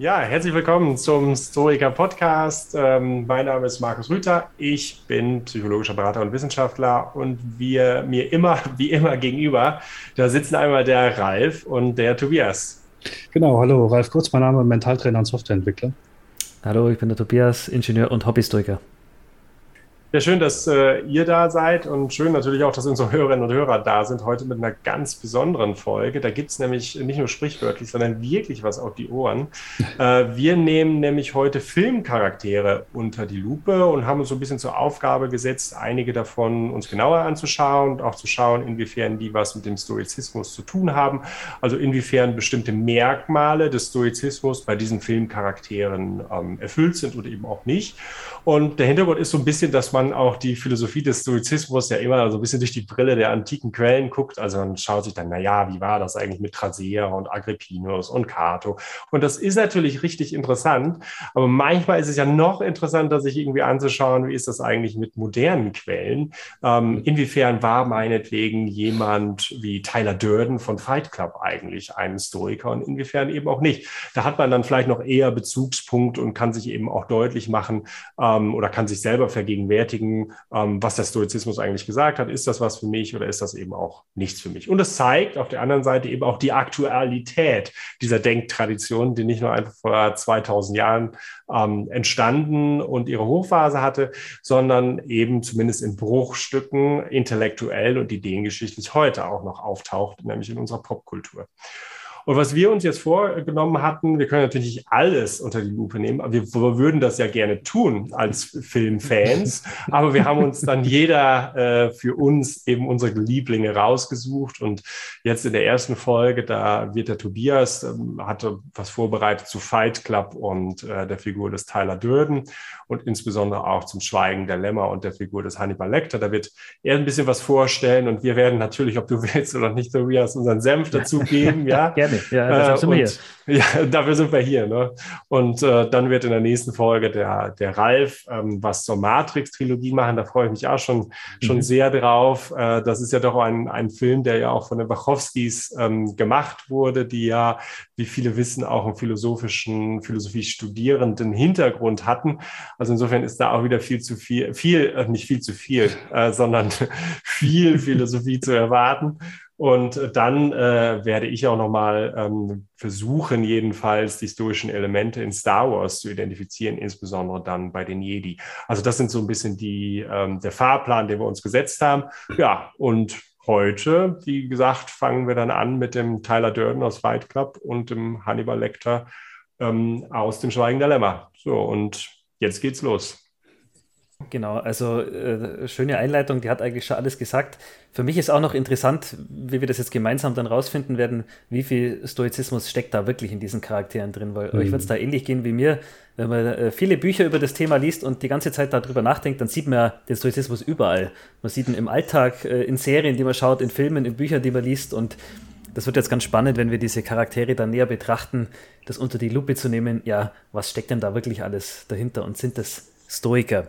Ja, herzlich willkommen zum Stoiker Podcast. Ähm, mein Name ist Markus Rüther. Ich bin psychologischer Berater und Wissenschaftler und wir mir immer, wie immer gegenüber, da sitzen einmal der Ralf und der Tobias. Genau, hallo, Ralf Kurz, mein Name, Mentaltrainer und Softwareentwickler. Hallo, ich bin der Tobias, Ingenieur und Hobbystoiker. Ja, schön, dass äh, ihr da seid und schön natürlich auch, dass unsere Hörerinnen und Hörer da sind, heute mit einer ganz besonderen Folge. Da gibt es nämlich nicht nur sprichwörtlich, sondern wirklich was auf die Ohren. äh, wir nehmen nämlich heute Filmcharaktere unter die Lupe und haben uns so ein bisschen zur Aufgabe gesetzt, einige davon uns genauer anzuschauen und auch zu schauen, inwiefern die was mit dem Stoizismus zu tun haben. Also inwiefern bestimmte Merkmale des Stoizismus bei diesen Filmcharakteren ähm, erfüllt sind oder eben auch nicht. Und der Hintergrund ist so ein bisschen, dass man man auch die Philosophie des Stoizismus ja immer so ein bisschen durch die Brille der antiken Quellen guckt. Also man schaut sich dann, naja, wie war das eigentlich mit Trasea und Agrippinus und Cato? Und das ist natürlich richtig interessant, aber manchmal ist es ja noch interessanter, sich irgendwie anzuschauen, wie ist das eigentlich mit modernen Quellen? Ähm, inwiefern war meinetwegen jemand wie Tyler Durden von Fight Club eigentlich ein Stoiker und inwiefern eben auch nicht? Da hat man dann vielleicht noch eher Bezugspunkt und kann sich eben auch deutlich machen ähm, oder kann sich selber vergegenwärtigen, bestätigen, ähm, was der Stoizismus eigentlich gesagt hat. Ist das was für mich oder ist das eben auch nichts für mich? Und es zeigt auf der anderen Seite eben auch die Aktualität dieser Denktradition, die nicht nur einfach vor 2000 Jahren ähm, entstanden und ihre Hochphase hatte, sondern eben zumindest in Bruchstücken intellektuell und ideengeschichtlich heute auch noch auftaucht, nämlich in unserer Popkultur. Und was wir uns jetzt vorgenommen hatten, wir können natürlich nicht alles unter die Lupe nehmen, aber wir, wir würden das ja gerne tun als Filmfans. aber wir haben uns dann jeder äh, für uns eben unsere Lieblinge rausgesucht. Und jetzt in der ersten Folge, da wird der Tobias, ähm, hatte was vorbereitet zu Fight Club und äh, der Figur des Tyler Durden und insbesondere auch zum Schweigen der Lämmer und der Figur des Hannibal Lecter. Da wird er ein bisschen was vorstellen und wir werden natürlich, ob du willst oder nicht, Tobias, unseren Senf dazu geben. Ja, gerne. Ja, dafür sind wir hier. Ja, dafür sind wir hier. Ne? Und äh, dann wird in der nächsten Folge der, der Ralf ähm, was zur Matrix-Trilogie machen. Da freue ich mich auch schon, schon mhm. sehr drauf. Äh, das ist ja doch ein, ein Film, der ja auch von den Wachowskis ähm, gemacht wurde, die ja, wie viele wissen, auch einen philosophischen, Philosophie-studierenden Hintergrund hatten. Also insofern ist da auch wieder viel zu viel, viel, äh, nicht viel zu viel, äh, sondern viel Philosophie zu erwarten. Und dann äh, werde ich auch nochmal ähm, versuchen, jedenfalls die historischen Elemente in Star Wars zu identifizieren, insbesondere dann bei den Jedi. Also das sind so ein bisschen die, ähm, der Fahrplan, den wir uns gesetzt haben. Ja, und heute, wie gesagt, fangen wir dann an mit dem Tyler Durden aus Fight Club und dem Hannibal Lecter ähm, aus dem Schweigen der Lämmer. So, und jetzt geht's los. Genau, also äh, schöne Einleitung, die hat eigentlich schon alles gesagt. Für mich ist auch noch interessant, wie wir das jetzt gemeinsam dann rausfinden werden, wie viel Stoizismus steckt da wirklich in diesen Charakteren drin, weil mhm. euch wird es da ähnlich gehen wie mir. Wenn man äh, viele Bücher über das Thema liest und die ganze Zeit darüber nachdenkt, dann sieht man ja den Stoizismus überall. Man sieht ihn im Alltag, äh, in Serien, die man schaut, in Filmen, in Büchern, die man liest und das wird jetzt ganz spannend, wenn wir diese Charaktere dann näher betrachten, das unter die Lupe zu nehmen. Ja, was steckt denn da wirklich alles dahinter und sind das Stoiker?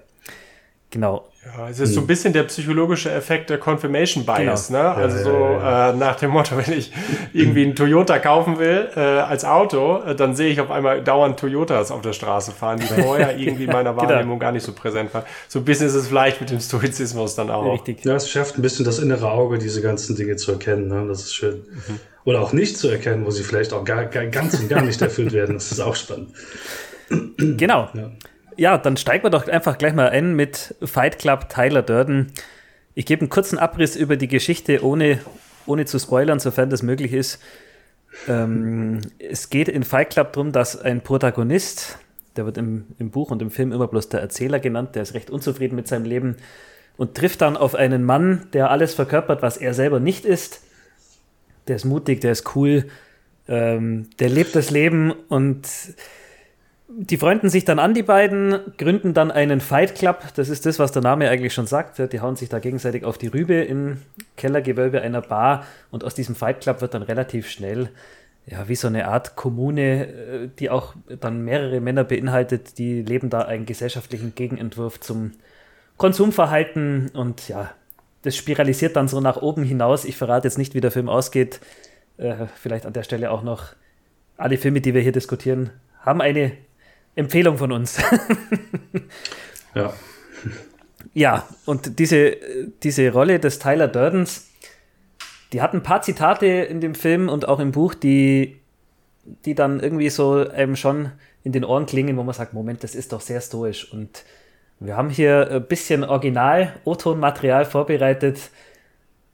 Genau. Ja, es ist so ein bisschen der psychologische Effekt der Confirmation Bias, genau. ne? Also so äh, nach dem Motto, wenn ich irgendwie einen Toyota kaufen will äh, als Auto, äh, dann sehe ich auf einmal dauernd Toyotas auf der Straße fahren, die vorher irgendwie in meiner genau. Wahrnehmung genau. gar nicht so präsent waren. So ein bisschen ist es vielleicht mit dem Stoizismus dann auch. Richtig. Ja, es schafft ein bisschen das innere Auge, diese ganzen Dinge zu erkennen. Ne? Das ist schön. Mhm. Oder auch nicht zu erkennen, wo sie vielleicht auch gar, gar ganz und gar nicht erfüllt werden. Das ist auch spannend. Genau. Ja. Ja, dann steigen wir doch einfach gleich mal ein mit Fight Club Tyler Durden. Ich gebe einen kurzen Abriss über die Geschichte, ohne, ohne zu spoilern, sofern das möglich ist. Ähm, es geht in Fight Club darum, dass ein Protagonist, der wird im, im Buch und im Film immer bloß der Erzähler genannt, der ist recht unzufrieden mit seinem Leben und trifft dann auf einen Mann, der alles verkörpert, was er selber nicht ist. Der ist mutig, der ist cool, ähm, der lebt das Leben und die freunden sich dann an, die beiden, gründen dann einen Fight Club. Das ist das, was der Name eigentlich schon sagt. Die hauen sich da gegenseitig auf die Rübe im Kellergewölbe einer Bar und aus diesem Fight Club wird dann relativ schnell ja, wie so eine Art Kommune, äh, die auch dann mehrere Männer beinhaltet, die leben da einen gesellschaftlichen Gegenentwurf zum Konsumverhalten und ja, das spiralisiert dann so nach oben hinaus. Ich verrate jetzt nicht, wie der Film ausgeht. Äh, vielleicht an der Stelle auch noch alle Filme, die wir hier diskutieren, haben eine Empfehlung von uns. ja. Ja, und diese, diese Rolle des Tyler Durdens, die hat ein paar Zitate in dem Film und auch im Buch, die, die dann irgendwie so einem schon in den Ohren klingen, wo man sagt, Moment, das ist doch sehr stoisch. Und wir haben hier ein bisschen Original-O-Ton-Material vorbereitet,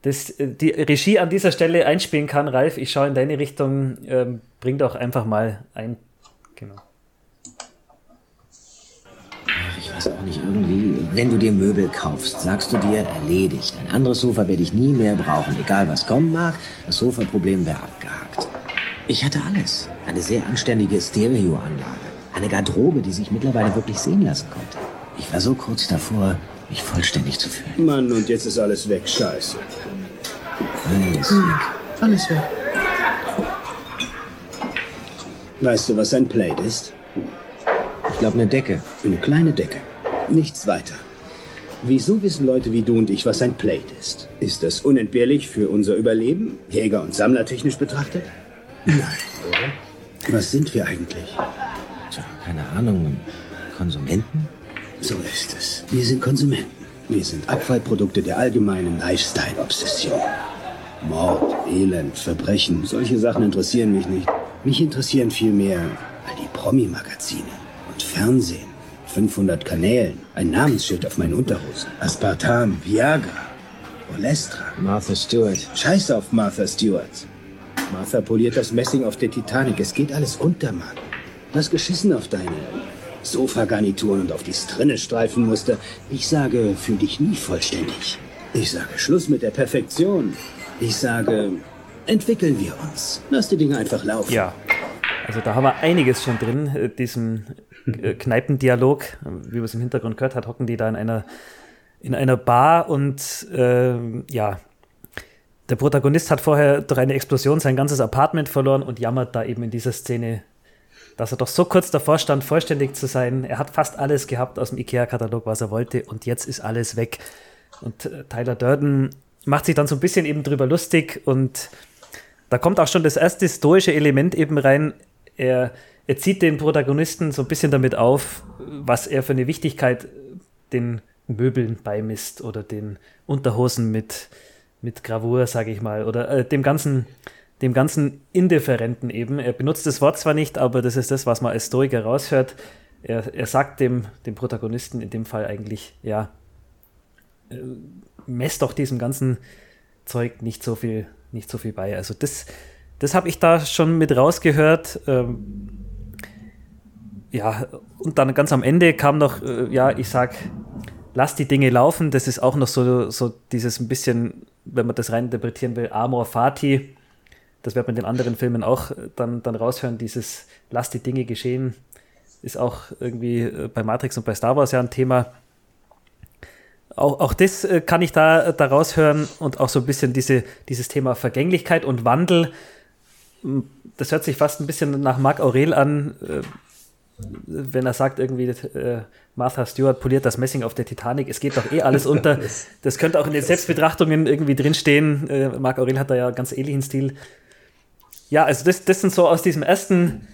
das die Regie an dieser Stelle einspielen kann. Ralf, ich schaue in deine Richtung, ähm, bring doch einfach mal ein. Genau. Ich weiß auch nicht, irgendwie, wenn du dir Möbel kaufst, sagst du dir, erledigt. Ein anderes Sofa werde ich nie mehr brauchen, egal was kommen mag. Das Sofaproblem wäre abgehakt. Ich hatte alles. Eine sehr anständige Stereoanlage. Eine Garderobe, die sich mittlerweile wirklich sehen lassen konnte. Ich war so kurz davor, mich vollständig zu fühlen. Mann, und jetzt ist alles weg. Scheiße. Alles weg. Alles weg. Weißt du, was ein Plate ist? Ich glaube, eine Decke. Eine kleine Decke. Nichts weiter. Wieso wissen Leute wie du und ich, was ein Plate ist? Ist das unentbehrlich für unser Überleben, Jäger- und Sammlertechnisch betrachtet? Nein, oder? Was sind wir eigentlich? Tja, keine Ahnung. Konsumenten? So ist es. Wir sind Konsumenten. Wir sind Abfallprodukte der allgemeinen Lifestyle-Obsession. Mord, Elend, Verbrechen, solche Sachen interessieren mich nicht. Mich interessieren vielmehr all die Promi-Magazine Fernsehen. 500 Kanälen, ein Namensschild auf meinen Unterhosen. Aspartam, Viagra, Olestra. Martha Stewart. Scheiß auf Martha Stewart. Martha poliert das Messing auf der Titanic. Es geht alles unter, Mann. Hast geschissen auf deine Sofagarnituren und auf die Strinne-Streifenmuster. Ich sage, fühl dich nie vollständig. Ich sage, Schluss mit der Perfektion. Ich sage, entwickeln wir uns. Lass die Dinge einfach laufen. Ja, also da haben wir einiges schon drin. Äh, Diesem Kneipendialog, wie man es im Hintergrund gehört hat, hocken die da in einer, in einer Bar und äh, ja, der Protagonist hat vorher durch eine Explosion sein ganzes Apartment verloren und jammert da eben in dieser Szene, dass er doch so kurz davor stand, vollständig zu sein. Er hat fast alles gehabt aus dem IKEA-Katalog, was er wollte und jetzt ist alles weg. Und äh, Tyler Durden macht sich dann so ein bisschen eben drüber lustig und da kommt auch schon das erste stoische Element eben rein. Er, er zieht den Protagonisten so ein bisschen damit auf, was er für eine Wichtigkeit den Möbeln beimisst oder den Unterhosen mit, mit Gravur, sage ich mal, oder äh, dem ganzen, dem ganzen Indifferenten eben. Er benutzt das Wort zwar nicht, aber das ist das, was man als Stoiker raushört. Er, er sagt dem, dem Protagonisten in dem Fall eigentlich, ja, äh, mess doch diesem ganzen Zeug nicht so viel, nicht so viel bei. Also das, das habe ich da schon mit rausgehört. Ähm, ja, und dann ganz am Ende kam noch, äh, ja, ich sag, lass die Dinge laufen. Das ist auch noch so, so dieses ein bisschen, wenn man das rein interpretieren will, Amor Fati. Das wird man in den anderen Filmen auch dann, dann raushören. Dieses lass die Dinge geschehen ist auch irgendwie äh, bei Matrix und bei Star Wars ja ein Thema. Auch, auch das äh, kann ich da, da raushören und auch so ein bisschen diese, dieses Thema Vergänglichkeit und Wandel. Das hört sich fast ein bisschen nach Marc Aurel an, äh, wenn er sagt irgendwie, äh, Martha Stewart poliert das Messing auf der Titanic, es geht doch eh alles unter. Das könnte auch in den Selbstbetrachtungen irgendwie drinstehen. Äh, Marc Aurel hat da ja ganz ähnlichen Stil. Ja, also das, das sind so aus diesem ersten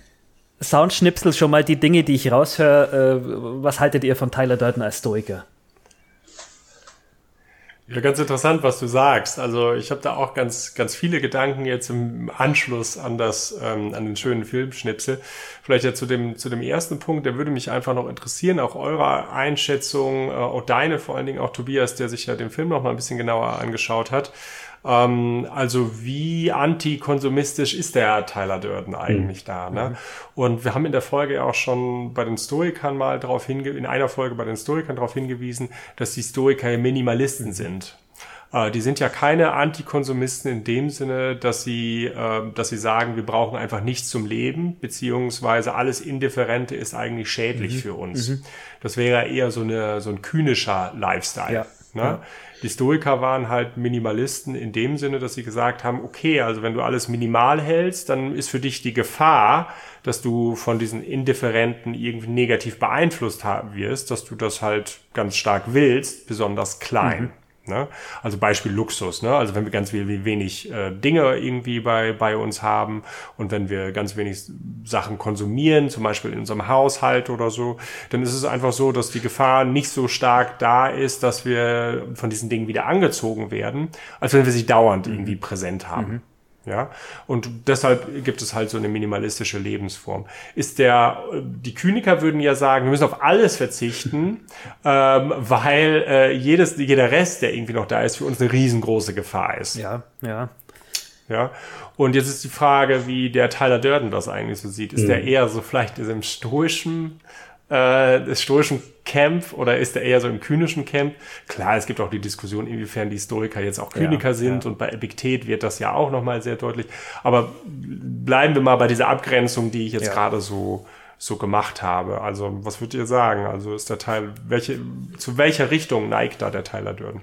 Soundschnipsel schon mal die Dinge, die ich raushöre. Äh, was haltet ihr von Tyler Durden als Stoiker? Ja, ganz interessant, was du sagst. Also ich habe da auch ganz, ganz viele Gedanken jetzt im Anschluss an das, ähm, an den schönen Filmschnipsel. Vielleicht ja zu dem, zu dem ersten Punkt, der würde mich einfach noch interessieren, auch eure Einschätzung, äh, auch deine vor allen Dingen, auch Tobias, der sich ja den Film noch mal ein bisschen genauer angeschaut hat. Ähm, also wie antikonsumistisch ist der Tyler Durden eigentlich mhm. da? Ne? Mhm. Und wir haben in der Folge auch schon bei den Stoikern mal darauf hingewiesen, in einer Folge bei den Stoikern darauf hingewiesen, dass die Stoiker Minimalisten sind. äh, die sind ja keine Antikonsumisten in dem Sinne, dass sie, äh, dass sie sagen, wir brauchen einfach nichts zum Leben, beziehungsweise alles Indifferente ist eigentlich schädlich mhm. für uns. Mhm. Das wäre eher so, eine, so ein kühnischer Lifestyle. Ja. Ne? Ja. Die Stoiker waren halt Minimalisten in dem Sinne, dass sie gesagt haben, okay, also wenn du alles minimal hältst, dann ist für dich die Gefahr, dass du von diesen Indifferenten irgendwie negativ beeinflusst wirst, dass du das halt ganz stark willst, besonders klein. Mhm. Ne? Also Beispiel Luxus. Ne? Also wenn wir ganz wenig äh, Dinge irgendwie bei, bei uns haben und wenn wir ganz wenig Sachen konsumieren, zum Beispiel in unserem Haushalt oder so, dann ist es einfach so, dass die Gefahr nicht so stark da ist, dass wir von diesen Dingen wieder angezogen werden, als wenn wir sie dauernd mhm. irgendwie präsent haben. Mhm. Ja, und deshalb gibt es halt so eine minimalistische Lebensform. Ist der, die Kyniker würden ja sagen, wir müssen auf alles verzichten, ähm, weil äh, jedes, jeder Rest, der irgendwie noch da ist, für uns eine riesengroße Gefahr ist. Ja, ja. Ja, und jetzt ist die Frage, wie der Tyler Durden das eigentlich so sieht. Ist mhm. der eher so vielleicht im stoischen äh, stoischen Camp oder ist er eher so im kynischen Camp? Klar, es gibt auch die Diskussion, inwiefern die Historiker jetzt auch Kyniker ja, sind ja. und bei Epiktet wird das ja auch nochmal sehr deutlich. Aber bleiben wir mal bei dieser Abgrenzung, die ich jetzt ja. gerade so so gemacht habe. Also, was würdet ihr sagen? Also ist der Teil, welche, zu welcher Richtung neigt da der Tyler Durden?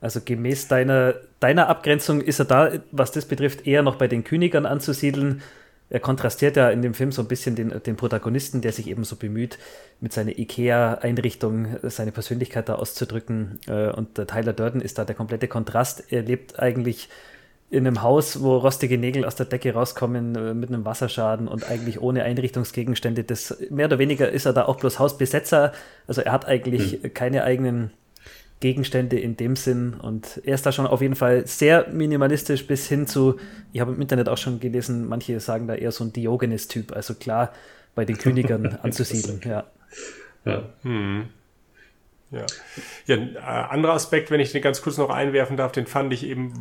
Also gemäß deiner, deiner Abgrenzung ist er da, was das betrifft, eher noch bei den Königern anzusiedeln er kontrastiert ja in dem Film so ein bisschen den, den Protagonisten, der sich eben so bemüht, mit seiner IKEA-Einrichtung seine Persönlichkeit da auszudrücken. Äh, und Tyler Durden ist da der komplette Kontrast. Er lebt eigentlich in einem Haus, wo rostige Nägel aus der Decke rauskommen äh, mit einem Wasserschaden und eigentlich ohne Einrichtungsgegenstände. Das mehr oder weniger ist er da auch bloß Hausbesetzer. Also er hat eigentlich mhm. keine eigenen Gegenstände in dem Sinn. Und er ist da schon auf jeden Fall sehr minimalistisch bis hin zu, ich habe im Internet auch schon gelesen, manche sagen da eher so ein Diogenes-Typ, also klar bei den Königern anzusiedeln. Ja. Ja. Hm. Ja. ja, ein äh, anderer Aspekt, wenn ich den ganz kurz noch einwerfen darf, den fand ich eben,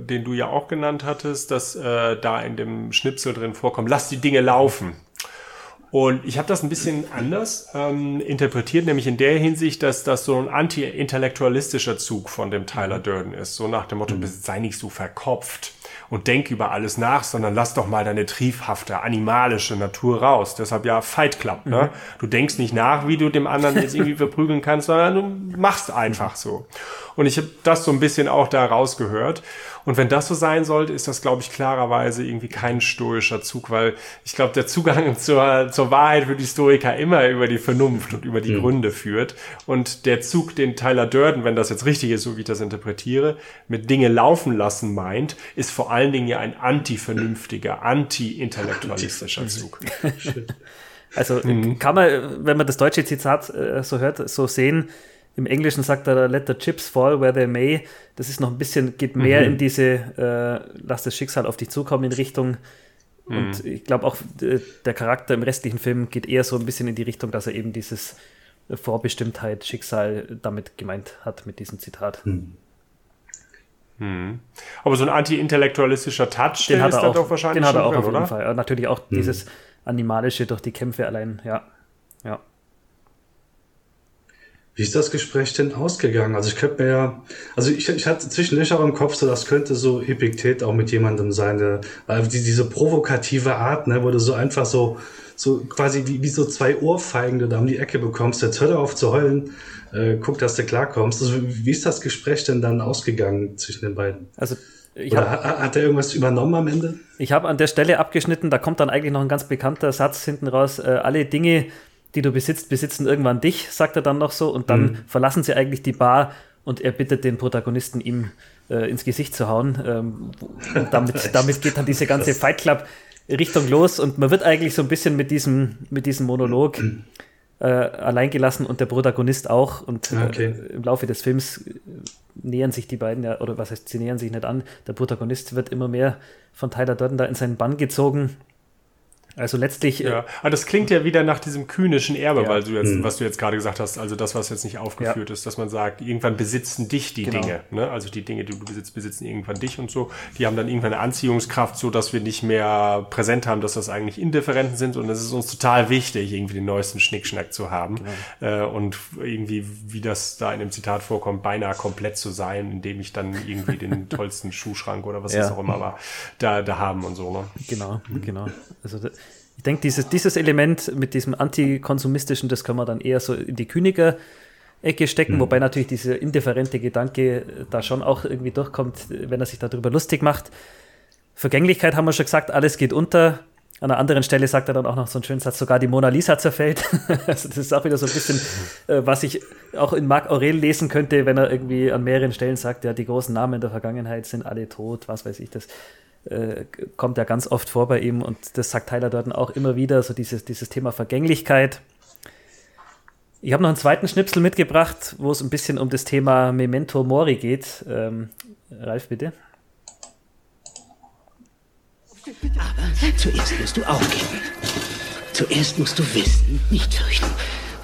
den du ja auch genannt hattest, dass äh, da in dem Schnipsel drin vorkommt, lass die Dinge laufen. Und ich habe das ein bisschen anders ähm, interpretiert, nämlich in der Hinsicht, dass das so ein anti-intellektualistischer Zug von dem Tyler mhm. Durden ist. So nach dem Motto, mhm. sei nicht so verkopft und denk über alles nach, sondern lass doch mal deine triefhafte, animalische Natur raus. Deshalb ja Fight Club. Ne? Mhm. Du denkst nicht nach, wie du dem anderen jetzt irgendwie verprügeln kannst, sondern du machst einfach so. Und ich habe das so ein bisschen auch da rausgehört. Und wenn das so sein sollte, ist das, glaube ich, klarerweise irgendwie kein stoischer Zug, weil ich glaube, der Zugang zur, zur Wahrheit für die Stoiker immer über die Vernunft und über die mhm. Gründe führt. Und der Zug, den Tyler Durden, wenn das jetzt richtig ist, so wie ich das interpretiere, mit Dinge laufen lassen meint, ist vor allen Dingen ja ein anti-vernünftiger, anti-intellektualistischer Zug. Also mhm. kann man, wenn man das deutsche Zitat äh, so hört, so sehen, im Englischen sagt er, let the chips fall where they may. Das ist noch ein bisschen, geht mehr mhm. in diese, äh, lass das Schicksal auf dich zukommen in Richtung. Mhm. Und ich glaube auch, der Charakter im restlichen Film geht eher so ein bisschen in die Richtung, dass er eben dieses Vorbestimmtheit, Schicksal damit gemeint hat mit diesem Zitat. Mhm. Hm. Aber so ein anti-intellektualistischer Touch, den hat er auch, doch wahrscheinlich den hat er auch drin, auf jeden Fall. Natürlich auch hm. dieses Animalische durch die Kämpfe allein, ja. Ja. Wie ist das Gespräch denn ausgegangen? Also ich könnte mir ja, also ich, ich hatte zwischendurch auch im Kopf so, das könnte so Epiktet auch mit jemandem sein, der, weil die, diese provokative Art, ne, wo du so einfach so, so quasi wie, wie so zwei Ohrfeigen du da um die Ecke bekommst, jetzt hör auf zu heulen, äh, guck, dass du klarkommst. Also wie ist das Gespräch denn dann ausgegangen zwischen den beiden? Also ich Oder hab, hat er irgendwas übernommen am Ende? Ich habe an der Stelle abgeschnitten, da kommt dann eigentlich noch ein ganz bekannter Satz hinten raus. Äh, alle Dinge, die du besitzt, besitzen irgendwann dich, sagt er dann noch so. Und dann mhm. verlassen sie eigentlich die Bar und er bittet den Protagonisten, ihm äh, ins Gesicht zu hauen. Ähm, und damit, damit geht dann diese ganze Fight Club Richtung los und man wird eigentlich so ein bisschen mit diesem, mit diesem Monolog äh, alleingelassen und der Protagonist auch. Und äh, okay. im Laufe des Films äh, nähern sich die beiden ja, oder was heißt, sie nähern sich nicht an. Der Protagonist wird immer mehr von Tyler Durden da in seinen Bann gezogen Also letztlich. Ja, aber das klingt ja wieder nach diesem kühnischen Erbe, ja. weil du jetzt, mhm. was du jetzt gerade gesagt hast, also das, was jetzt nicht aufgeführt ja. ist, dass man sagt, irgendwann besitzen dich die genau. Dinge. Ne? Also die Dinge, die du besitzt, besitzen irgendwann dich und so. Die haben dann irgendwann eine Anziehungskraft, so dass wir nicht mehr präsent haben, dass das eigentlich Indifferenten sind und es ist uns total wichtig, irgendwie den neuesten Schnickschnack zu haben. Genau. Äh, und irgendwie, wie das da in dem Zitat vorkommt, beinahe komplett zu sein, indem ich dann irgendwie den tollsten Schuhschrank oder was ja. das auch immer war, da, da haben und so. Ne? Genau, genau. Also ich denke, dieses, dieses Element mit diesem antikonsumistischen, das kann man dann eher so in die Kyniker Ecke stecken, mhm. wobei natürlich dieser indifferente Gedanke da schon auch irgendwie durchkommt, wenn er sich darüber lustig macht. Vergänglichkeit haben wir schon gesagt, alles geht unter. An einer anderen Stelle sagt er dann auch noch so einen schönen Satz, sogar die Mona Lisa zerfällt. also das ist auch wieder so ein bisschen, äh, was ich auch in Marc Aurel lesen könnte, wenn er irgendwie an mehreren Stellen sagt, ja, die großen Namen der Vergangenheit sind alle tot, was weiß ich das äh, kommt ja ganz oft vor bei ihm und das sagt Tyler Durden auch immer wieder, so dieses, dieses Thema Vergänglichkeit. Ich habe noch einen zweiten Schnipsel mitgebracht, wo es ein bisschen um das Thema Memento Mori geht. Ähm, Ralf, bitte. Aber zuerst musst du aufgeben. Zuerst musst du wissen, nicht fürchten,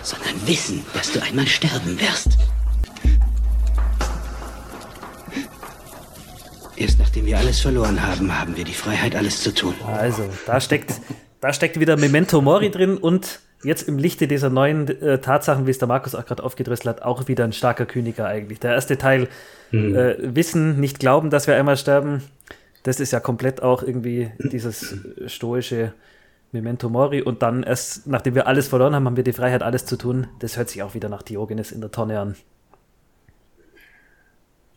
sondern wissen, dass du einmal sterben wirst. Erst nachdem wir alles verloren haben, haben wir die Freiheit, alles zu tun. Also, da steckt, da steckt wieder Memento Mori drin und jetzt im Lichte dieser neuen äh, Tatsachen, wie es der Markus auch gerade aufgedröselt hat, auch wieder ein starker Kyniker eigentlich. Der erste Teil, hm. äh, Wissen, nicht glauben, dass wir einmal sterben, das ist ja komplett auch irgendwie dieses stoische Memento Mori. Und dann erst, nachdem wir alles verloren haben, haben wir die Freiheit, alles zu tun. Das hört sich auch wieder nach Diogenes in der Tonne an.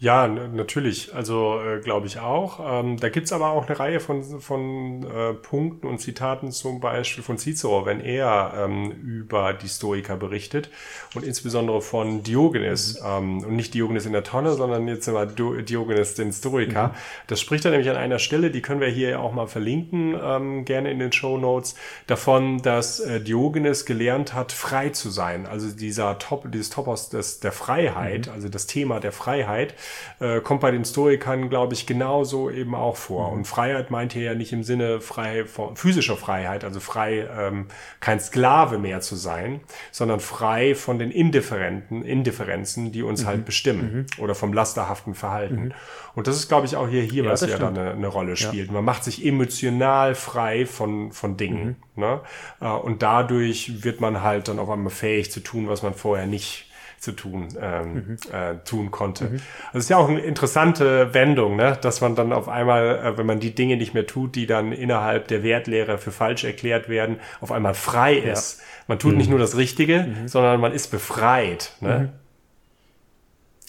Ja, natürlich. Also äh, glaube ich auch. Ähm, da gibt's aber auch eine Reihe von, von äh, Punkten und Zitaten zum Beispiel von Cicero, wenn er ähm, über die Stoiker berichtet und insbesondere von Diogenes. Mhm. Ähm, und nicht Diogenes in der Tonne, sondern jetzt mal Diogenes den Stoiker. Mhm. Das spricht er nämlich an einer Stelle, die können wir hier auch mal verlinken, ähm, gerne in den Show Notes, davon, dass äh, Diogenes gelernt hat, frei zu sein. Also dieser Top, dieses Topos des, der Freiheit, mhm. also das Thema der Freiheit äh, kommt bei den Stoikern, glaube ich, genauso eben auch vor. Mhm. Und Freiheit meint hier ja nicht im Sinne frei von physischer Freiheit, also frei, ähm, kein Sklave mehr zu sein, sondern frei von den Indifferenten, Indifferenzen, die uns halt mhm. halt bestimmen mhm. oder vom lasterhaften Verhalten. Mhm. Und das ist, glaube ich, auch hier, hier ja, was ja dann eine, eine, Rolle spielt. Ja. Man macht sich emotional frei von, von Dingen. Mhm. Ne? Äh, und dadurch wird man halt dann auf einmal fähig zu tun, was man vorher nicht zu tun, ähm, mhm. äh, tun konnte. Mhm. Also es ist ja auch eine interessante Wendung, ne? dass man dann auf einmal, äh, wenn man die Dinge nicht mehr tut, die dann innerhalb der Wertlehre für falsch erklärt werden, auf einmal frei ist. Ja. Man tut mhm. nicht nur das Richtige, mhm. sondern man ist befreit. Ne? Mhm.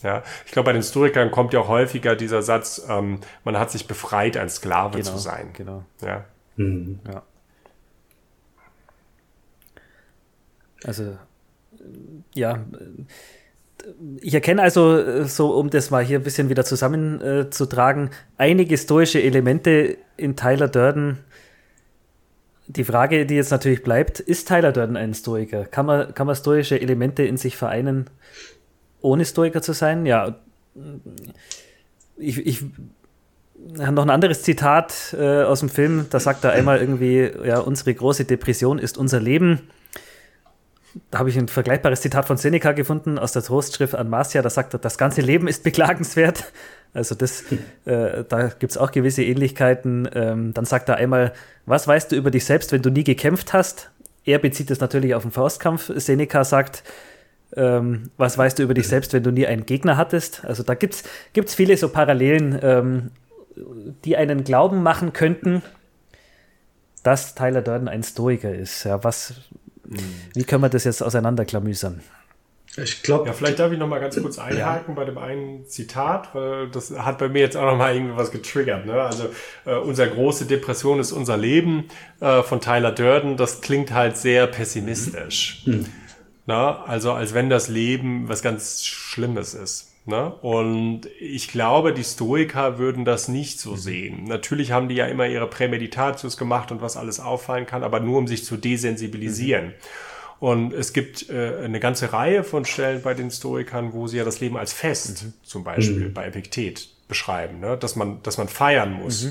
Ja, ich glaube, bei den Historikern kommt ja auch häufiger dieser Satz, ähm, man hat sich befreit, ein Sklave genau, zu sein. Genau. Ja. Mhm. ja. Also ja, ich erkenne also, so um das mal hier ein bisschen wieder zusammenzutragen, äh, einige stoische Elemente in Tyler Durden. Die Frage, die jetzt natürlich bleibt, ist Tyler Durden ein Stoiker? Kann man, kann man stoische Elemente in sich vereinen, ohne Stoiker zu sein? Ja, ich, ich noch ein anderes Zitat äh, aus dem Film, da sagt er einmal irgendwie, ja, unsere große Depression ist unser Leben da habe ich ein vergleichbares Zitat von Seneca gefunden aus der Trostschrift an Marcia, da sagt er, das ganze Leben ist beklagenswert. Also das, äh, da gibt es auch gewisse Ähnlichkeiten. Ähm, dann sagt er einmal, was weißt du über dich selbst, wenn du nie gekämpft hast? Er bezieht es natürlich auf den Faustkampf. Seneca sagt, ähm, was weißt du über dich selbst, wenn du nie einen Gegner hattest? Also da gibt es viele so Parallelen, ähm, die einen glauben machen könnten, dass Tyler Durden ein Stoiker ist. Ja, was, wie können wir das jetzt auseinanderklamüsern? Ich glaube. Ja, vielleicht darf ich noch mal ganz kurz einhaken ja. bei dem einen Zitat, weil das hat bei mir jetzt auch noch mal irgendwas getriggert. Ne? Also äh, unser große Depression ist unser Leben äh, von Tyler Durden. Das klingt halt sehr pessimistisch. Mhm. Na? Also als wenn das Leben was ganz Schlimmes ist. Ne? Und ich glaube, die Stoiker würden das nicht so sehen. Natürlich haben die ja immer ihre Prämeditatius gemacht und was alles auffallen kann, aber nur um sich zu desensibilisieren. Mhm. Und es gibt äh, eine ganze Reihe von Stellen bei den Stoikern, wo sie ja das Leben als Fest, mhm. zum Beispiel mhm. bei Epiktet, beschreiben, ne? dass man, dass man feiern muss.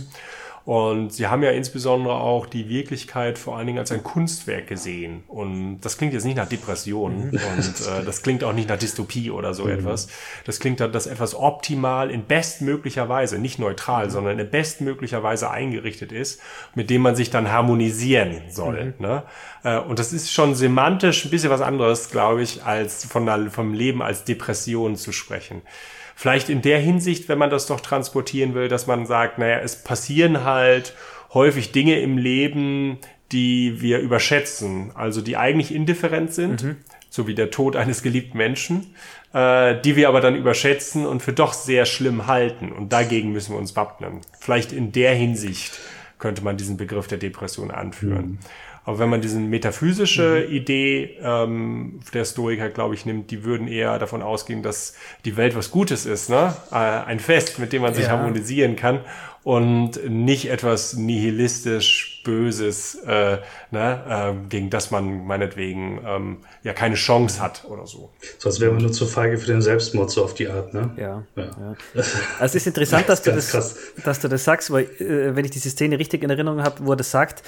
Und sie haben ja insbesondere auch die Wirklichkeit vor allen Dingen als ein Kunstwerk gesehen. Und das klingt jetzt nicht nach Depression mhm. und äh, das klingt auch nicht nach Dystopie oder so mhm. etwas. Das klingt dann, dass etwas optimal in bestmöglicher Weise, nicht neutral, mhm. sondern in bestmöglicher Weise eingerichtet ist, mit dem man sich dann harmonisieren soll. Mhm. Ne? Äh, und das ist schon semantisch ein bisschen was anderes, glaube ich, als von der, vom Leben als Depression zu sprechen. Vielleicht in der Hinsicht, wenn man das doch transportieren will, dass man sagt, naja, es passieren halt häufig Dinge im Leben, die wir überschätzen, also die eigentlich indifferent sind, mhm. so wie der Tod eines geliebten Menschen, äh, die wir aber dann überschätzen und für doch sehr schlimm halten. Und dagegen müssen wir uns wappnen. Vielleicht in der Hinsicht könnte man diesen Begriff der Depression anführen. Mhm. Aber wenn man diese metaphysische mhm. Idee ähm, der Stoiker, glaube ich, nimmt, die würden eher davon ausgehen, dass die Welt was Gutes ist, ne? Äh, ein Fest, mit dem man sich ja. harmonisieren kann und nicht etwas nihilistisch Böses, äh, ne? äh, gegen das man meinetwegen ähm, ja keine Chance hat oder so. So als wäre man nur zu feige für den Selbstmord, so auf die Art, ne? Ja. ja. ja. Also es ist interessant, dass du, das, dass du das sagst, weil äh, wenn ich diese Szene richtig in Erinnerung habe, wo er das sagt,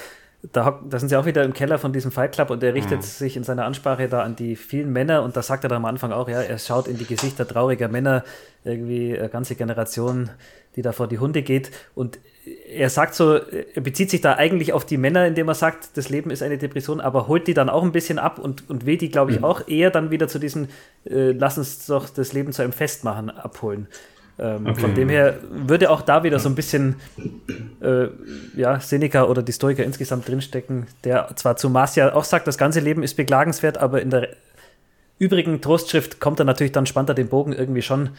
da, da sind sie auch wieder im Keller von diesem Fight Club und er richtet mhm. sich in seiner Ansprache da an die vielen Männer und da sagt er dann am Anfang auch, ja, er schaut in die Gesichter trauriger Männer, irgendwie eine ganze Generation, die da vor die Hunde geht und er sagt so, er bezieht sich da eigentlich auf die Männer, indem er sagt, das Leben ist eine Depression, aber holt die dann auch ein bisschen ab und, und will die, glaube ich, mhm. auch eher dann wieder zu diesem, äh, lass uns doch das Leben zu einem Fest machen, abholen. Ähm, okay. Von dem her würde auch da wieder so ein bisschen äh, ja, Seneca oder die Stoiker insgesamt drinstecken, der zwar zu Marcia auch sagt, das ganze Leben ist beklagenswert, aber in der übrigen Trostschrift kommt er natürlich dann, spannt er den Bogen irgendwie schon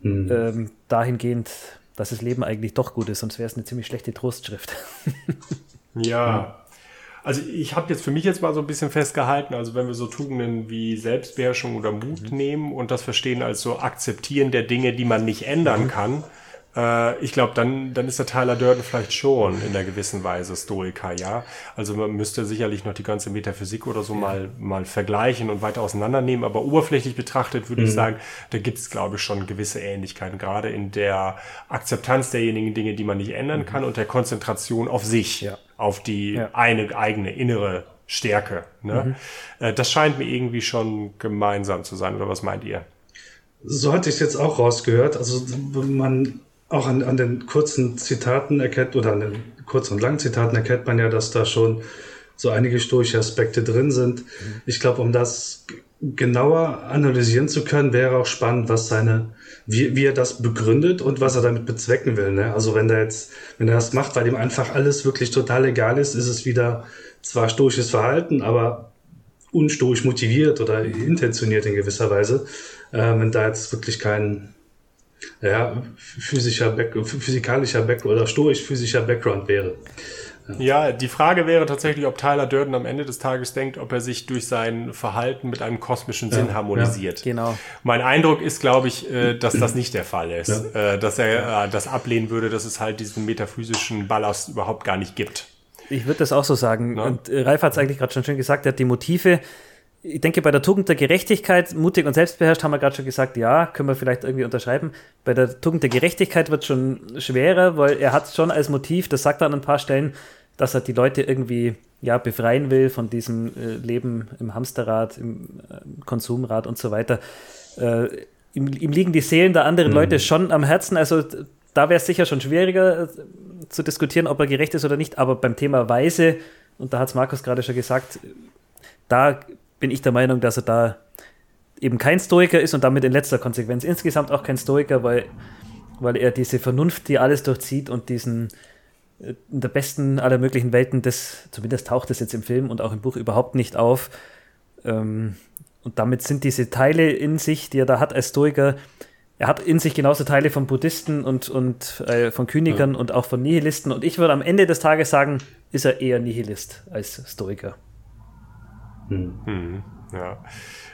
mhm. ähm, dahingehend, dass das Leben eigentlich doch gut ist, sonst wäre es eine ziemlich schlechte Trostschrift. ja. Also ich habe jetzt für mich jetzt mal so ein bisschen festgehalten, also wenn wir so Tugenden wie Selbstbeherrschung oder Mut mhm. nehmen und das verstehen als so Akzeptieren der Dinge, die man nicht ändern mhm. kann, äh, ich glaube, dann, dann ist der Tyler Durden vielleicht schon in einer gewissen Weise Stoiker, ja. Also man müsste sicherlich noch die ganze Metaphysik oder so ja. mal, mal vergleichen und weiter auseinandernehmen, aber oberflächlich betrachtet würde mhm. ich sagen, da gibt es, glaube ich, schon gewisse Ähnlichkeiten, gerade in der Akzeptanz derjenigen Dinge, die man nicht ändern mhm. kann und der Konzentration auf sich. Ja auf die ja. eine eigene innere Stärke. Ne? Mhm. Äh, das scheint mir irgendwie schon gemeinsam zu sein, oder was meint ihr? So hatte ich es jetzt auch rausgehört. Also man auch an, an den kurzen Zitaten erkennt oder an den kurzen und langen Zitaten erkennt man ja, dass da schon so einige stoische Aspekte drin sind. Mhm. Ich glaube, um das genauer analysieren zu können, wäre auch spannend, was seine wie, wie er das begründet und was er damit bezwecken will. Ne? Also wenn er jetzt, wenn er das macht, weil ihm einfach alles wirklich total egal ist, ist es wieder zwar stoisches Verhalten, aber unstoisch motiviert oder intentioniert in gewisser Weise. Äh, wenn da jetzt wirklich kein ja, physischer Back, physikalischer Back oder stoisch physischer Background wäre. Ja, die Frage wäre tatsächlich, ob Tyler Durden am Ende des Tages denkt, ob er sich durch sein Verhalten mit einem kosmischen Sinn ja, harmonisiert. Ja, genau. Mein Eindruck ist, glaube ich, äh, dass das nicht der Fall ist. Ja. Äh, dass er äh, das ablehnen würde, dass es halt diesen metaphysischen Ballast überhaupt gar nicht gibt. Ich würde das auch so sagen. Na? Und Ralf hat es eigentlich gerade schon schön gesagt, er hat die Motive, ich denke, bei der Tugend der Gerechtigkeit, mutig und selbstbeherrscht, haben wir gerade schon gesagt, ja, können wir vielleicht irgendwie unterschreiben. Bei der Tugend der Gerechtigkeit wird es schon schwerer, weil er hat schon als Motiv, das sagt er an ein paar Stellen, dass er die Leute irgendwie ja, befreien will von diesem äh, Leben im Hamsterrad, im äh, Konsumrad und so weiter. Äh, ihm, ihm, liegen die Seelen der anderen mhm. Leute schon am Herzen. Also da wäre es sicher schon schwieriger äh, zu diskutieren, ob er gerecht ist oder nicht. Aber beim Thema Weise, und da hat es Markus gerade schon gesagt, da bin ich der Meinung, dass er da eben kein Stoiker ist und damit in letzter Konsequenz insgesamt auch kein Stoiker, weil, weil er diese Vernunft, die alles durchzieht und diesen äh, in der besten aller möglichen Welten, das, zumindest taucht das jetzt im Film und auch im Buch überhaupt nicht auf. Ähm, und damit sind diese Teile in sich, die er da hat als Stoiker, er hat in sich genauso Teile von Buddhisten und, und äh, von Königern ja. und auch von Nihilisten. Und ich würde am Ende des Tages sagen, ist er eher Nihilist als Stoiker. Hm. Hm, ja.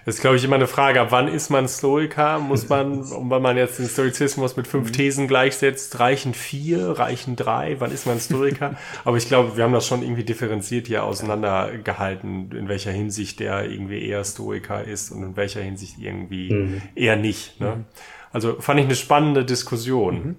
Das ist, glaube ich, immer eine Frage, ab wann ist man Stoiker? Muss man, wenn man jetzt den Stoizismus mit fünf Thesen gleichsetzt, reichen vier, reichen drei? Wann ist man Stoiker? Aber ich glaube, wir haben das schon irgendwie differenziert hier auseinandergehalten, in welcher Hinsicht der irgendwie eher Stoiker ist und in welcher Hinsicht irgendwie mhm. eher nicht. Ne? Also fand ich eine spannende Diskussion. Mhm.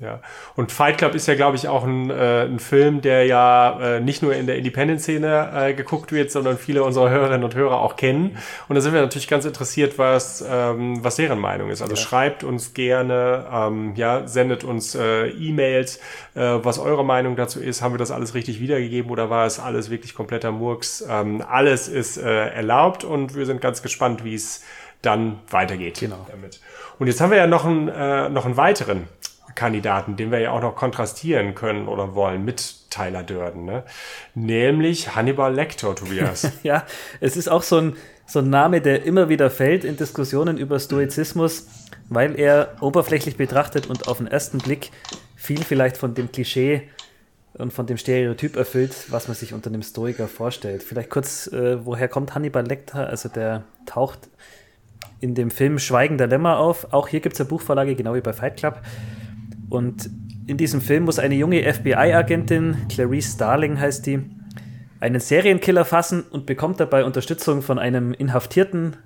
Ja. Und Fight Club ist ja, glaube ich, auch ein, äh, ein Film, der ja äh, nicht nur in der Independent-Szene äh, geguckt wird, sondern viele unserer Hörerinnen und Hörer auch kennen. Und da sind wir natürlich ganz interessiert, was, ähm, was deren Meinung ist. Also ja. schreibt uns gerne, ähm, ja, sendet uns äh, E-Mails, äh, was eure Meinung dazu ist. Haben wir das alles richtig wiedergegeben oder war es alles wirklich kompletter Murks? Ähm, alles ist äh, erlaubt und wir sind ganz gespannt, wie es dann weitergeht genau. damit. Und jetzt haben wir ja noch einen, äh, noch einen weiteren Kandidaten, den wir ja auch noch kontrastieren können oder wollen mit Tyler Durden, ne? nämlich Hannibal Lecter, Tobias. ja, es ist auch so ein, so ein Name, der immer wieder fällt in Diskussionen über Stoizismus, weil er oberflächlich betrachtet und auf den ersten Blick viel vielleicht von dem Klischee und von dem Stereotyp erfüllt, was man sich unter einem Stoiker vorstellt. Vielleicht kurz, äh, woher kommt Hannibal Lecter? Also der taucht in dem Film Schweigen der Lämmer auf. Auch hier gibt es eine Buchvorlage, genau wie bei Fight Club. Und in diesem Film muss eine junge FBI-Agentin, Clarice Starling heißt die, einen Serienkiller fassen und bekommt dabei Unterstützung von einem inhaftierten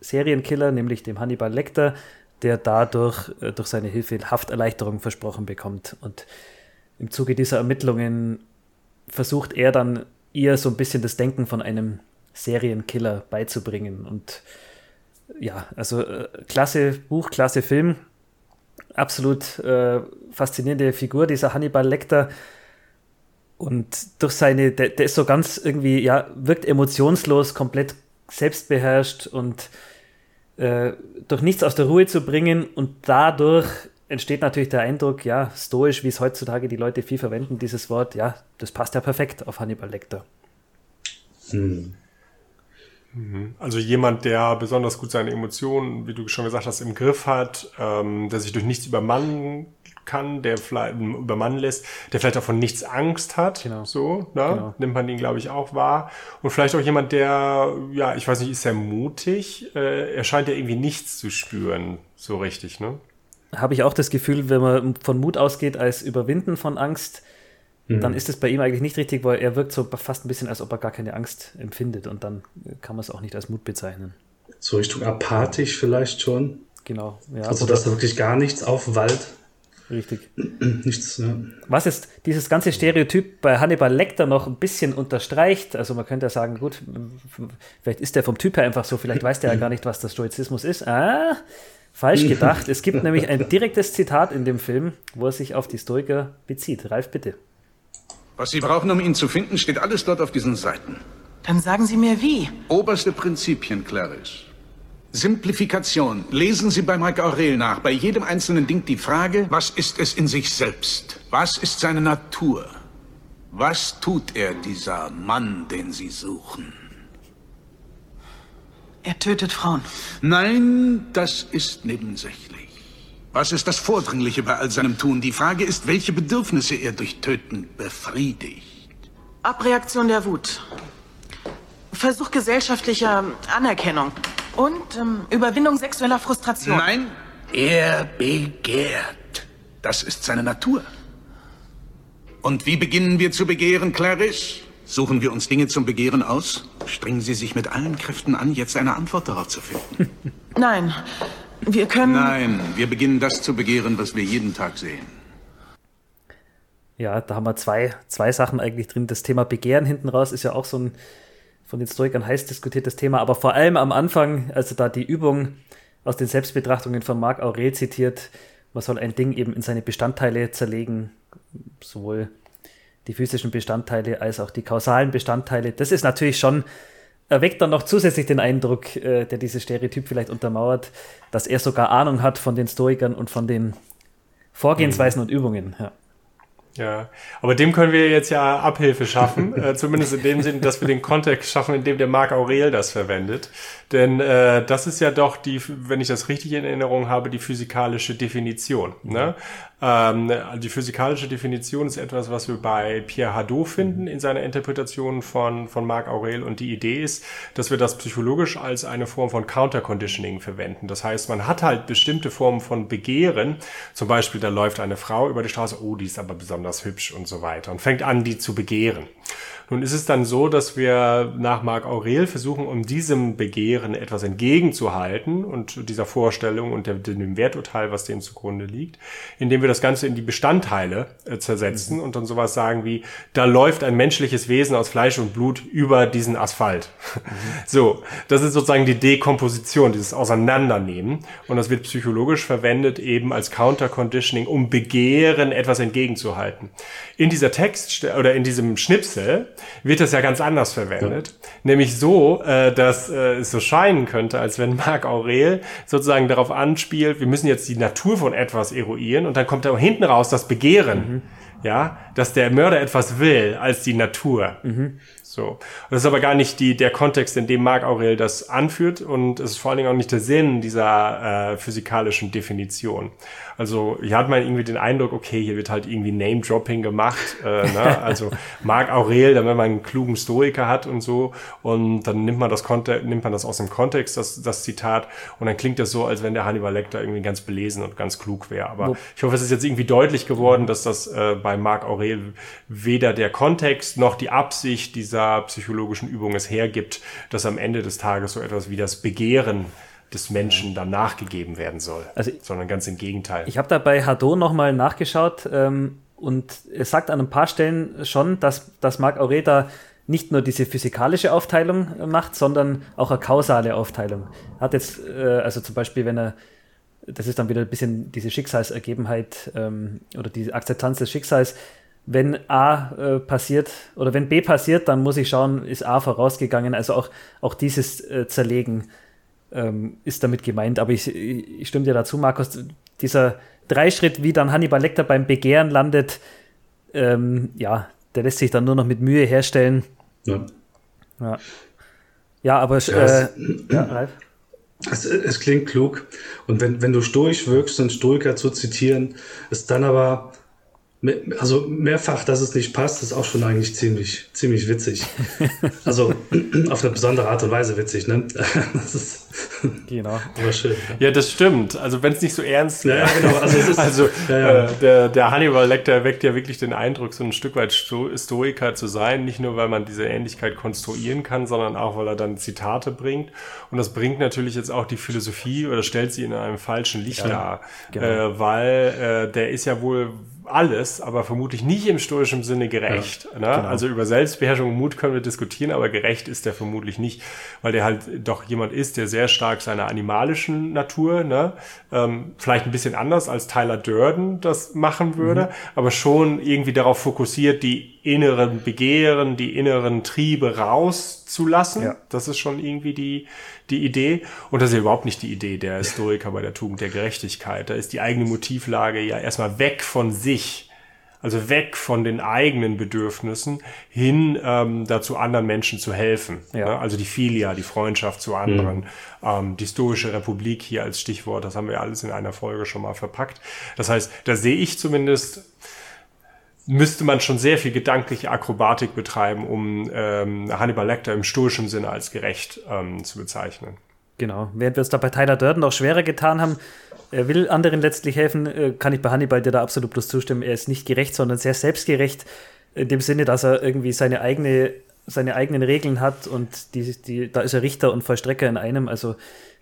Serienkiller, nämlich dem Hannibal Lecter, der dadurch äh, durch seine Hilfe Hafterleichterung versprochen bekommt. Und im Zuge dieser Ermittlungen versucht er dann ihr so ein bisschen das Denken von einem Serienkiller beizubringen. Und ja, also äh, klasse Buch, klasse Film absolut äh, faszinierende Figur, dieser Hannibal Lecter. Und durch seine, der, der, ist so ganz irgendwie, ja, wirkt emotionslos, komplett selbstbeherrscht und äh, durch nichts aus der Ruhe zu bringen. Und dadurch entsteht natürlich der Eindruck, ja, stoisch, wie es heutzutage die Leute viel verwenden, dieses Wort, ja, das passt ja perfekt auf Hannibal Lecter. Hm. Mhm. Also jemand, der besonders gut seine Emotionen, wie du schon gesagt hast, im Griff hat, ähm, der sich durch nichts übermannen kann, der vielleicht übermannen lässt, der vielleicht auch von nichts Angst hat. Genau. So, ne? Genau. nimmt man ihn, glaube ich, auch wahr. Und vielleicht auch jemand, der, ja, ich weiß nicht, ist er mutig? Äh, er scheint ja irgendwie nichts zu spüren, so richtig, ne? Habe ich auch das Gefühl, wenn man von Mut ausgeht als Überwinden von Angst, mhm. dann ist es bei ihm eigentlich nicht richtig, weil er wirkt so fast ein bisschen, als ob er gar keine Angst empfindet und dann kann man es auch nicht als Mut bezeichnen. So Richtung apathisch vielleicht schon. Genau. Ja, also, dass da wirklich gar nichts aufwallt. Richtig. Nichts, ja. Was ist dieses ganze Stereotyp bei Hannibal Lecter noch ein bisschen unterstreicht, also man könnte ja sagen, gut, vielleicht ist der vom Typ her einfach so, vielleicht weiß der ja gar nicht, was der Stoizismus ist. Ah, falsch gedacht. Es gibt nämlich ein direktes Zitat in dem Film, wo er sich auf die Stoiker bezieht. Ralf, bitte. Was Sie brauchen, um ihn zu finden, steht alles dort auf diesen Seiten. Dann sagen Sie mir wie. Oberste Prinzipien, Clarice. Simplifikation. Lesen Sie bei Mike Aurel nach. Bei jedem einzelnen Ding die Frage, was ist es in sich selbst? Was ist seine Natur? Was tut er, dieser Mann, den Sie suchen? Er tötet Frauen. Nein, das ist nebensächlich. Was ist das Vordringliche bei all seinem Tun? Die Frage ist, welche Bedürfnisse er durch Töten befriedigt. Abreaktion der Wut. Versuch gesellschaftlicher Anerkennung. Und ähm, Überwindung sexueller Frustration. Nein, er begehrt. Das ist seine Natur. Und wie beginnen wir zu begehren, Clarice? Suchen wir uns Dinge zum Begehren aus? Strengen Sie sich mit allen Kräften an, jetzt eine Antwort darauf zu finden. Nein, wir können. Nein, wir beginnen das zu begehren, was wir jeden Tag sehen. Ja, da haben wir zwei, zwei Sachen eigentlich drin. Das Thema Begehren hinten raus ist ja auch so ein von den Stoikern heiß diskutiertes Thema, aber vor allem am Anfang, also da die Übung aus den Selbstbetrachtungen von Marc Aurel zitiert, man soll ein Ding eben in seine Bestandteile zerlegen, sowohl die physischen Bestandteile als auch die kausalen Bestandteile. Das ist natürlich schon erweckt dann noch zusätzlich den Eindruck, äh, der dieses Stereotyp vielleicht untermauert, dass er sogar Ahnung hat von den Stoikern und von den Vorgehensweisen mhm. und Übungen. Ja. Ja, aber dem können wir jetzt ja Abhilfe schaffen, äh, zumindest in dem Sinne, dass wir den Kontext schaffen, in dem der Marc Aurel das verwendet. Denn äh, das ist ja doch die, wenn ich das richtig in Erinnerung habe, die physikalische Definition. Ne? Ähm, die physikalische Definition ist etwas, was wir bei Pierre Hadot finden in seiner Interpretation von, von Marc Aurel. Und die Idee ist, dass wir das psychologisch als eine Form von Counterconditioning verwenden. Das heißt, man hat halt bestimmte Formen von Begehren. Zum Beispiel, da läuft eine Frau über die Straße, oh, die ist aber besonders besonders hübsch und so weiter und fängt an, die zu begehren. Nun ist es dann so, dass wir nach Marc Aurel versuchen, um diesem Begehren etwas entgegenzuhalten und dieser Vorstellung und dem Werturteil, was dem zugrunde liegt, indem wir das Ganze in die Bestandteile äh, zersetzen mhm. und dann sowas sagen wie, da läuft ein menschliches Wesen aus Fleisch und Blut über diesen Asphalt. Mhm. So, das ist sozusagen die Dekomposition, dieses Auseinandernehmen und das wird psychologisch verwendet eben als Counter-Conditioning, um Begehren etwas entgegenzuhalten. In dieser Text oder in diesem Schnipsel wird das ja ganz anders verwendet. Ja. Nämlich so, äh, dass äh, es so scheinen könnte, als wenn Marc Aurel sozusagen darauf anspielt, wir müssen jetzt die Natur von etwas eruieren und dann kommt da hinten raus das Begehren. Mhm. Ja, dass der Mörder etwas will als die Natur. Mhm. So. Und das ist aber gar nicht die, der Kontext, in dem Marc Aurel das anführt und es ist vor allen Dingen auch nicht der Sinn dieser äh, physikalischen Definition. Also hier hat man irgendwie den Eindruck, okay, hier wird halt irgendwie Name-Dropping gemacht. Äh, ne? Also Marc Aurel, dann wenn man einen klugen Stoiker hat und so und dann nimmt man das, nimmt man das aus dem Kontext, das, das Zitat und dann klingt das so, als wenn der Hannibal Lecter irgendwie ganz belesen und ganz klug wäre. Aber ich hoffe, es ist jetzt irgendwie deutlich geworden, dass das äh, bei Marc Aurel weder der Kontext noch die Absicht dieser psychologischen Übung es hergibt, dass am Ende des Tages so etwas wie das Begehren des Menschen dann nachgegeben werden soll, also, sondern ganz im Gegenteil. Ich habe da bei Hadot nochmal nachgeschaut ähm, und er sagt an ein paar Stellen schon, dass, dass Marc Aureta nicht nur diese physikalische Aufteilung macht, sondern auch eine kausale Aufteilung. Hat jetzt, äh, also zum Beispiel, wenn er, das ist dann wieder ein bisschen diese Schicksalsergebenheit ähm, oder die Akzeptanz des Schicksals, wenn A äh, passiert oder wenn B passiert, dann muss ich schauen, ist A vorausgegangen. Also auch, auch dieses äh, Zerlegen ähm, ist damit gemeint. Aber ich, ich stimme dir dazu, Markus, dieser Dreischritt, wie dann Hannibal Lecter beim Begehren landet, ähm, ja, der lässt sich dann nur noch mit Mühe herstellen. Ja. Ja, ja aber ja, äh, ja, Ralf? Es, es, klingt klug. Und wenn, wenn du stoisch wirkst, einen Stoiker zu zitieren, ist dann aber also mehrfach, dass es nicht passt, ist auch schon eigentlich ziemlich, ziemlich witzig. Also auf eine besondere Art und Weise witzig, ne? Das ist genau. aber schön. Ja, ja das stimmt. Also wenn es nicht so ernst wäre. Ja, genau. Also, ist, also ja, ja. Äh, der, der Hannibal Lecter weckt ja wirklich den Eindruck, so ein Stück weit Sto Stoiker zu sein. Nicht nur, weil man diese Ähnlichkeit konstruieren kann, sondern auch, weil er dann Zitate bringt. Und das bringt natürlich jetzt auch die Philosophie oder stellt sie in einem falschen Licht dar. Genau. Äh, weil äh, der ist ja wohl alles, aber vermutlich nicht im stoischen Sinne gerecht. Ja, ne? genau. Also über Selbstbeherrschung und Mut können wir diskutieren, aber gerecht ist der vermutlich nicht, weil der halt doch jemand ist, der sehr stark seiner animalischen Natur, ne? ähm, vielleicht ein bisschen anders als Tyler Durden das machen würde, mhm. aber schon irgendwie darauf fokussiert, die inneren Begehren, die inneren Triebe rauszulassen. Ja. Das ist schon irgendwie die, die Idee. Und das ist ja überhaupt nicht die Idee der Historiker bei der Tugend der Gerechtigkeit. Da ist die eigene Motivlage ja erstmal weg von sich. Also weg von den eigenen Bedürfnissen hin ähm, dazu, anderen Menschen zu helfen. Ja. Ne? Also die Filia, die Freundschaft zu anderen, mhm. ähm, die Stoische Republik hier als Stichwort, das haben wir alles in einer Folge schon mal verpackt. Das heißt, da sehe ich zumindest müsste man schon sehr viel gedankliche Akrobatik betreiben, um ähm, Hannibal Lecter im stoischen Sinne als gerecht ähm, zu bezeichnen. Genau. Während wir es da bei Tyler Durden auch schwerer getan haben, er will anderen letztlich helfen, äh, kann ich bei Hannibal dir da absolut bloß zustimmen. Er ist nicht gerecht, sondern sehr selbstgerecht, in dem Sinne, dass er irgendwie seine eigene seine eigenen Regeln hat und die, die, da ist er Richter und Vollstrecker in einem. Also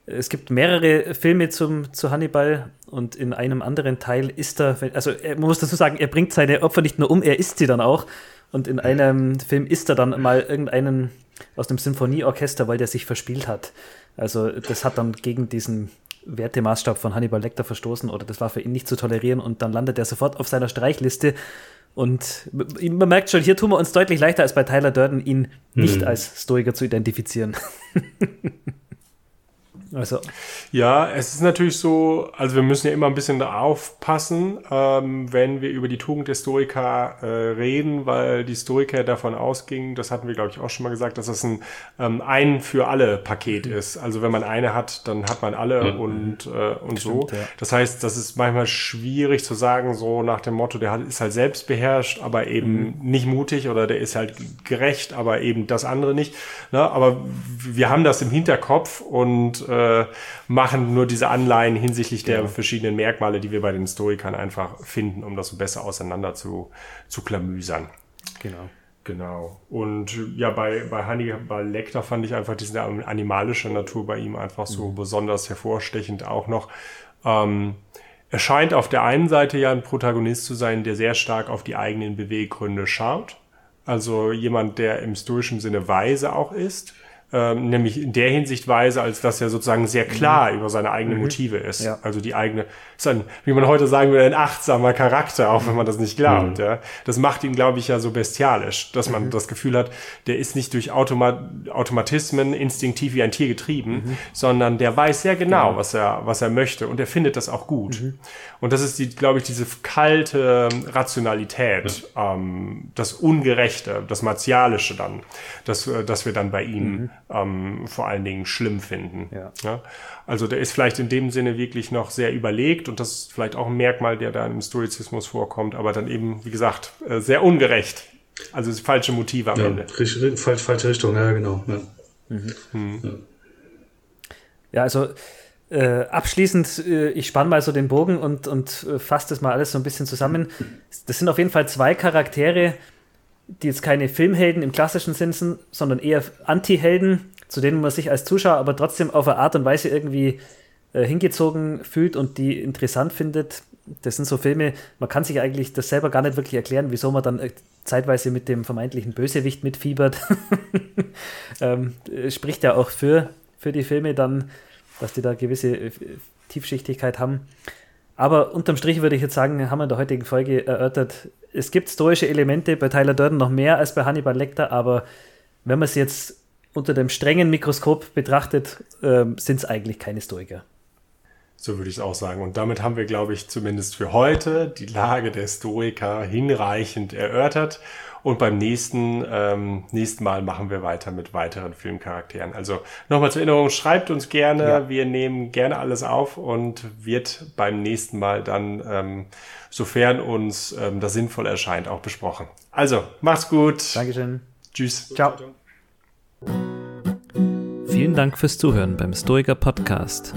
es gibt mehrere Filme zum, zu Hannibal und in einem anderen Teil ist er, also man muss dazu sagen, er bringt seine Opfer nicht nur um, er isst sie dann auch. Und in einem Film isst er dann mal irgendeinen aus dem Sinfonieorchester, weil der sich verspielt hat. Also das hat dann gegen diesen Wertemaßstab von Hannibal Lecter verstoßen oder das war für ihn nicht zu tolerieren und dann landet er sofort auf seiner Streichliste. Und man merkt schon, hier tun wir uns deutlich leichter als bei Tyler Durden, ihn nicht hm. als Stoiker zu identifizieren. Also. Ja, es ist natürlich so, also wir müssen ja immer ein bisschen aufpassen, ähm, wenn wir über die Tugend der Stoiker äh, reden, weil die Stoiker davon ausgingen, das hatten wir glaube ich auch schon mal gesagt, dass das ein ein, ein für alle Paket mhm. ist. Also wenn man eine hat, dann hat man alle mhm. und, äh, und Stimmt, so. Ja. Das heißt, das ist manchmal schwierig zu sagen, so nach dem Motto, der ist halt selbst beherrscht, aber eben mhm. nicht mutig oder der ist halt gerecht, aber eben das andere nicht. Ne? Aber wir haben das im Hinterkopf und äh, äh, machen nur diese Anleihen hinsichtlich der genau. verschiedenen Merkmale, die wir bei den Stoikern einfach finden, um das so besser auseinander zu, zu klamüsern. Genau. Genau. Und ja, bei, bei Hannibal Lecter fand ich einfach diese animalische Natur bei ihm einfach so mhm. besonders hervorstechend auch noch. Ähm, er scheint auf der einen Seite ja ein Protagonist zu sein, der sehr stark auf die eigenen Beweggründe schaut. Also jemand, der im stoischen Sinne weise auch ist ähm, nämlich in der Hinsicht weise, als dass er sozusagen sehr klar mhm. über seine eigenen mhm. Motive ist. Ja. Also die eigene, ist ein, wie man heute sagen würde, ein achtsamer Charakter, auch wenn man das nicht glaubt. Mhm. Ja. Das macht ihn, glaube ich, ja so bestialisch, dass man mhm. das Gefühl hat, der ist nicht durch Automa Automatismen instinktiv wie ein Tier getrieben, mhm. sondern der weiß sehr genau, genau, was er, was er möchte und er findet das auch gut. Mhm. Und das ist die, glaube ich, diese kalte Rationalität, ähm, das Ungerechte, das Martialische dann, das, äh, das wir dann bei ihm ähm, vor allen Dingen schlimm finden. Ja. ja. Also der ist vielleicht in dem Sinne wirklich noch sehr überlegt und das ist vielleicht auch ein Merkmal, der da im Stoizismus vorkommt, aber dann eben, wie gesagt, äh, sehr ungerecht. Also falsche Motive am ja, Ende. Falsche, falsche Richtung, ja, genau. Ja, mhm. Mhm. ja. ja also äh, abschließend, äh, ich spanne mal so den Bogen und, und äh, fasse das mal alles so ein bisschen zusammen. Das sind auf jeden Fall zwei Charaktere, die jetzt keine Filmhelden im klassischen Sinn sind, sondern eher Anti-Helden, zu denen man sich als Zuschauer aber trotzdem auf eine Art und Weise irgendwie äh, hingezogen fühlt und die interessant findet. Das sind so Filme, man kann sich eigentlich das selber gar nicht wirklich erklären, wieso man dann äh, zeitweise mit dem vermeintlichen Bösewicht mitfiebert. ähm, spricht ja auch für, für die Filme dann, dass die da gewisse äh, Tiefschichtigkeit haben. Aber unterm Strich würde ich jetzt sagen, haben wir in der heutigen Folge erörtert, es gibt stoische Elemente bei Tyler Durden noch mehr als bei Hannibal Lecter, aber wenn man es jetzt unter dem strengen Mikroskop betrachtet, äh, sind es eigentlich keine Stoiker. So würde ich es auch sagen. Und damit haben wir, glaube ich, zumindest für heute die Lage der Stoiker hinreichend erörtert. Und beim nächsten, ähm, nächsten Mal machen wir weiter mit weiteren Filmcharakteren. Also nochmal zur Erinnerung, schreibt uns gerne. Ja. Wir nehmen gerne alles auf und wird beim nächsten Mal dann, ähm, sofern uns ähm, das sinnvoll erscheint, auch besprochen. Also, macht's gut. Dankeschön. Tschüss. Ciao. Vielen Dank fürs Zuhören beim Stoiker Podcast.